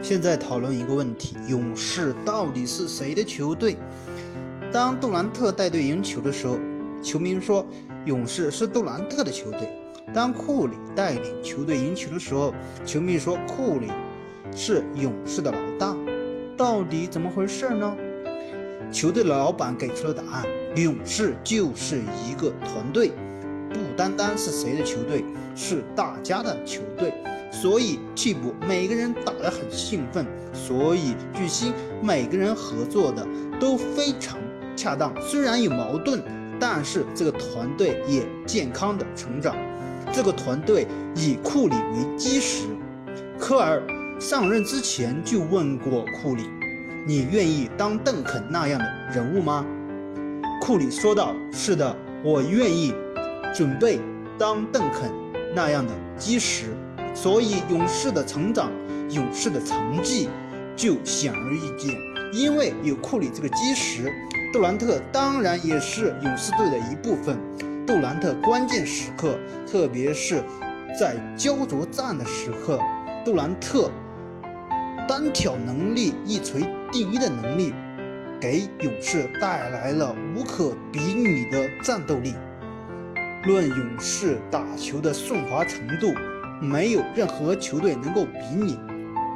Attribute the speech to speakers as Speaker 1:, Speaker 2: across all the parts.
Speaker 1: 现在讨论一个问题：勇士到底是谁的球队？当杜兰特带队赢球的时候，球迷说勇士是杜兰特的球队；当库里带领球队赢球的时候，球迷说库里是勇士的老大。到底怎么回事呢？球队老板给出了答案：勇士就是一个团队，不单单是谁的球队，是大家的球队。所以替补每个人打得很兴奋，所以据悉每个人合作的都非常恰当。虽然有矛盾，但是这个团队也健康的成长。这个团队以库里为基石。科尔上任之前就问过库里：“你愿意当邓肯那样的人物吗？”库里说道：“是的，我愿意，准备当邓肯那样的基石。”所以勇士的成长，勇士的成绩就显而易见。因为有库里这个基石，杜兰特当然也是勇士队的一部分。杜兰特关键时刻，特别是在焦灼战的时刻，杜兰特单挑能力一锤定音的能力，给勇士带来了无可比拟的战斗力。论勇士打球的顺滑程度。没有任何球队能够比拟。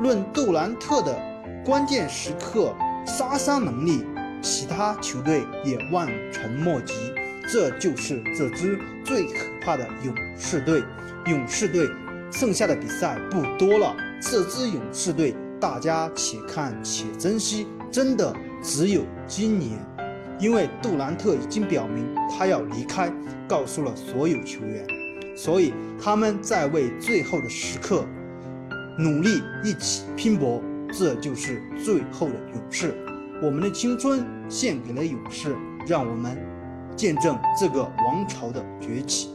Speaker 1: 论杜兰特的关键时刻杀伤能力，其他球队也望尘莫及。这就是这支最可怕的勇士队。勇士队剩下的比赛不多了，这支勇士队大家且看且珍惜，真的只有今年，因为杜兰特已经表明他要离开，告诉了所有球员。所以他们在为最后的时刻努力，一起拼搏，这就是最后的勇士。我们的青春献给了勇士，让我们见证这个王朝的崛起。